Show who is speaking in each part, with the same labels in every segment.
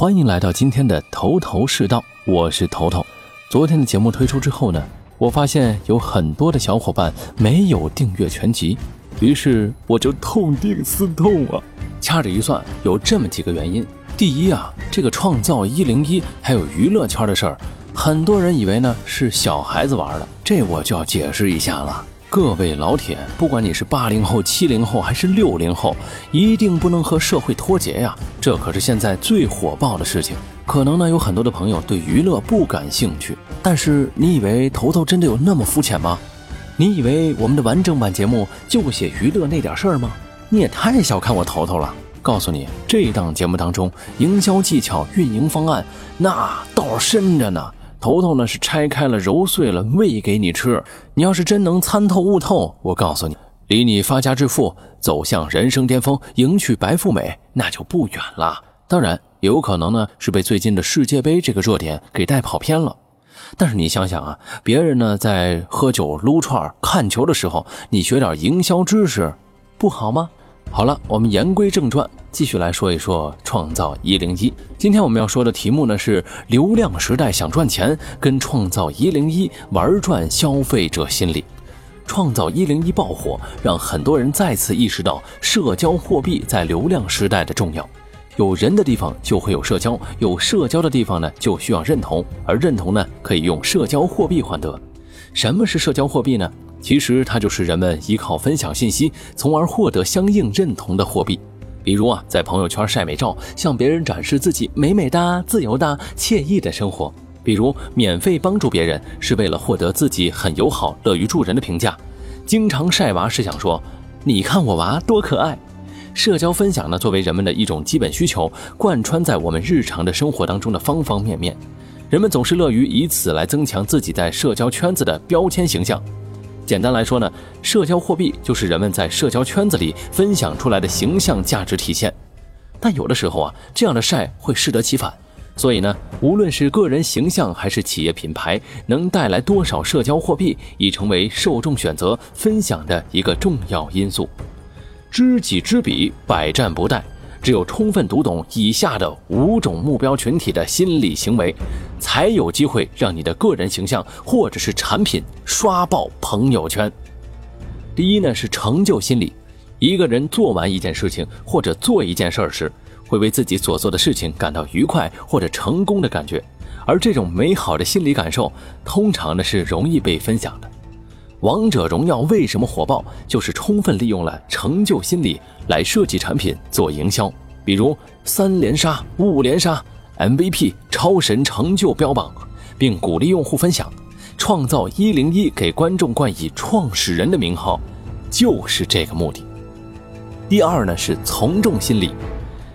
Speaker 1: 欢迎来到今天的头头是道，我是头头。昨天的节目推出之后呢，我发现有很多的小伙伴没有订阅全集，于是我就痛定思痛啊，掐指一算，有这么几个原因。第一啊，这个创造一零一还有娱乐圈的事儿，很多人以为呢是小孩子玩的，这我就要解释一下了。各位老铁，不管你是八零后、七零后还是六零后，一定不能和社会脱节呀！这可是现在最火爆的事情。可能呢，有很多的朋友对娱乐不感兴趣，但是你以为头头真的有那么肤浅吗？你以为我们的完整版节目就写娱乐那点事儿吗？你也太小看我头头了！告诉你，这档节目当中，营销技巧、运营方案那道深着呢。头头呢是拆开了揉碎了喂给你吃，你要是真能参透悟透，我告诉你，离你发家致富、走向人生巅峰、迎娶白富美那就不远了。当然，有可能呢是被最近的世界杯这个热点给带跑偏了。但是你想想啊，别人呢在喝酒撸串看球的时候，你学点营销知识，不好吗？好了，我们言归正传，继续来说一说创造一零一。今天我们要说的题目呢是流量时代想赚钱，跟创造一零一玩转消费者心理。创造一零一爆火，让很多人再次意识到社交货币在流量时代的重要。有人的地方就会有社交，有社交的地方呢就需要认同，而认同呢可以用社交货币换得。什么是社交货币呢？其实它就是人们依靠分享信息，从而获得相应认同的货币。比如啊，在朋友圈晒美照，向别人展示自己美美哒、自由的、惬意的生活；比如免费帮助别人，是为了获得自己很友好、乐于助人的评价；经常晒娃是想说，你看我娃多可爱。社交分享呢，作为人们的一种基本需求，贯穿在我们日常的生活当中的方方面面。人们总是乐于以此来增强自己在社交圈子的标签形象。简单来说呢，社交货币就是人们在社交圈子里分享出来的形象价值体现。但有的时候啊，这样的晒会适得其反。所以呢，无论是个人形象还是企业品牌，能带来多少社交货币，已成为受众选择分享的一个重要因素。知己知彼，百战不殆。只有充分读懂以下的五种目标群体的心理行为，才有机会让你的个人形象或者是产品刷爆朋友圈。第一呢是成就心理，一个人做完一件事情或者做一件事儿时，会为自己所做的事情感到愉快或者成功的感觉，而这种美好的心理感受，通常呢是容易被分享的。王者荣耀为什么火爆？就是充分利用了成就心理来设计产品、做营销。比如三连杀、五连杀、MVP、超神成就标榜，并鼓励用户分享，创造一零一给观众冠以创始人的名号，就是这个目的。第二呢是从众心理，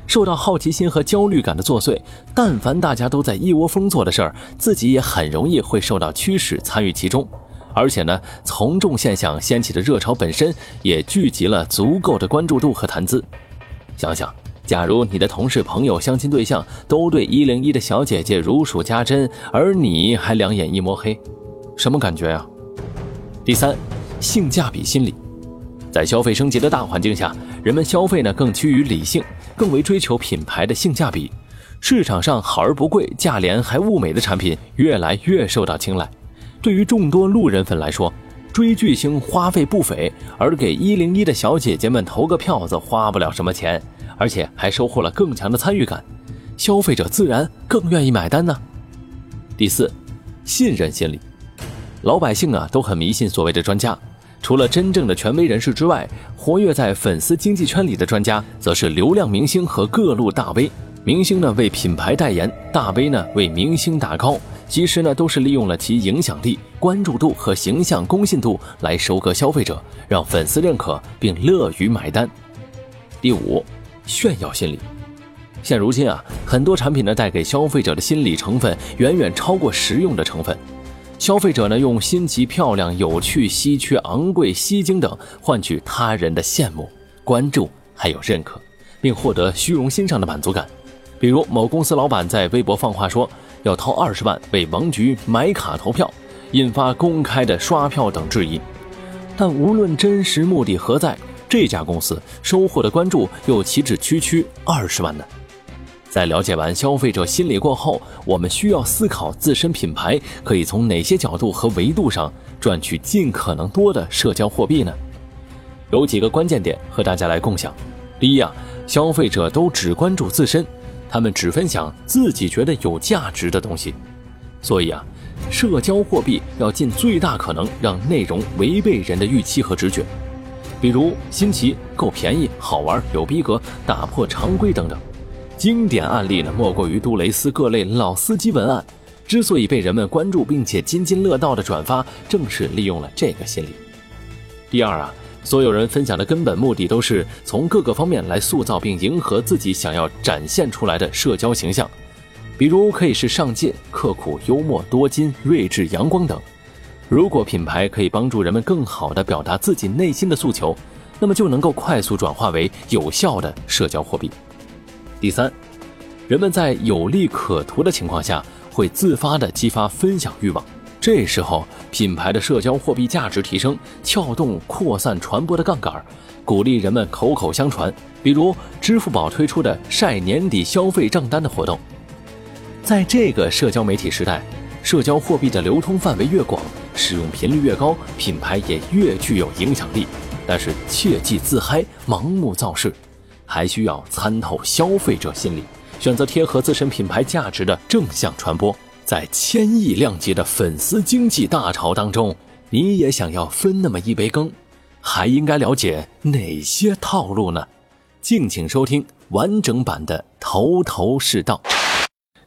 Speaker 1: 受到好奇心和焦虑感的作祟，但凡大家都在一窝蜂做的事儿，自己也很容易会受到驱使参与其中。而且呢，从众现象掀起的热潮本身也聚集了足够的关注度和谈资。想想，假如你的同事、朋友、相亲对象都对一零一的小姐姐如数家珍，而你还两眼一抹黑，什么感觉呀？第三，性价比心理，在消费升级的大环境下，人们消费呢更趋于理性，更为追求品牌的性价比。市场上好而不贵、价廉还物美的产品越来越受到青睐。对于众多路人粉来说，追巨星花费不菲，而给一零一的小姐姐们投个票子花不了什么钱，而且还收获了更强的参与感，消费者自然更愿意买单呢。第四，信任心理，老百姓啊都很迷信所谓的专家，除了真正的权威人士之外，活跃在粉丝经济圈里的专家，则是流量明星和各路大 V。明星呢为品牌代言，大 V 呢为明星打 call。其实呢，都是利用了其影响力、关注度和形象公信度来收割消费者，让粉丝认可并乐于买单。第五，炫耀心理。现如今啊，很多产品呢带给消费者的心理成分远远超过实用的成分。消费者呢用新奇、漂亮、有趣、稀缺、昂贵、吸睛等换取他人的羡慕、关注还有认可，并获得虚荣心上的满足感。比如某公司老板在微博放话说。要掏二十万为王局买卡投票，引发公开的刷票等质疑。但无论真实目的何在，这家公司收获的关注又岂止区区二十万呢？在了解完消费者心理过后，我们需要思考自身品牌可以从哪些角度和维度上赚取尽可能多的社交货币呢？有几个关键点和大家来共享。第一啊，消费者都只关注自身，他们只分享自己觉得有价值的东西，所以啊，社交货币要尽最大可能让内容违背人的预期和直觉，比如新奇、够便宜、好玩、有逼格、打破常规等等。经典案例呢，莫过于杜蕾斯各类老司机文案，之所以被人们关注并且津津乐道的转发，正是利用了这个心理。第二啊，所有人分享的根本目的都是从各个方面来塑造并迎合自己想要展现出来的社交形象，比如可以是上进、刻苦、幽默、多金、睿智、阳光等。如果品牌可以帮助人们更好地表达自己内心的诉求，那么就能够快速转化为有效的社交货币。第三，人们在有利可图的情况下，会自发的激发分享欲望。这时候，品牌的社交货币价值提升，撬动扩散传播的杠杆，鼓励人们口口相传。比如，支付宝推出的晒年底消费账单的活动。在这个社交媒体时代，社交货币的流通范围越广，使用频率越高，品牌也越具有影响力。但是，切忌自嗨，盲目造势。还需要参透消费者心理，选择贴合自身品牌价值的正向传播。在千亿量级的粉丝经济大潮当中，你也想要分那么一杯羹，还应该了解哪些套路呢？敬请收听完整版的《头头是道》。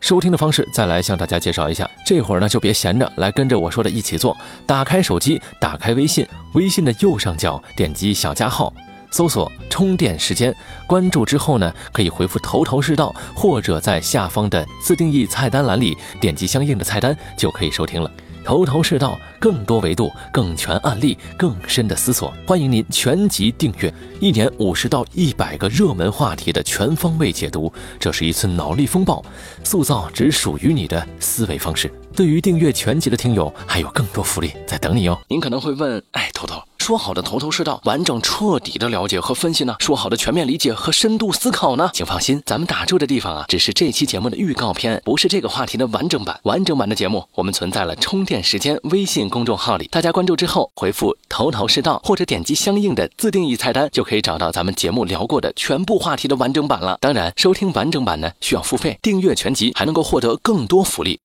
Speaker 1: 收听的方式，再来向大家介绍一下。这会儿呢，就别闲着，来跟着我说的一起做。打开手机，打开微信，微信的右上角点击小加号。搜索充电时间，关注之后呢，可以回复“头头是道”，或者在下方的自定义菜单栏里点击相应的菜单，就可以收听了。头头是道，更多维度，更全案例，更深的思索，欢迎您全集订阅。一年五十到一百个热门话题的全方位解读，这是一次脑力风暴，塑造只属于你的思维方式。对于订阅全集的听友，还有更多福利在等你哦。您可能会问，哎，头头。说好的头头是道、完整彻底的了解和分析呢？说好的全面理解和深度思考呢？请放心，咱们打住的地方啊，只是这期节目的预告片，不是这个话题的完整版。完整版的节目，我们存在了充电时间微信公众号里，大家关注之后回复“头头是道”或者点击相应的自定义菜单，就可以找到咱们节目聊过的全部话题的完整版了。当然，收听完整版呢需要付费，订阅全集还能够获得更多福利。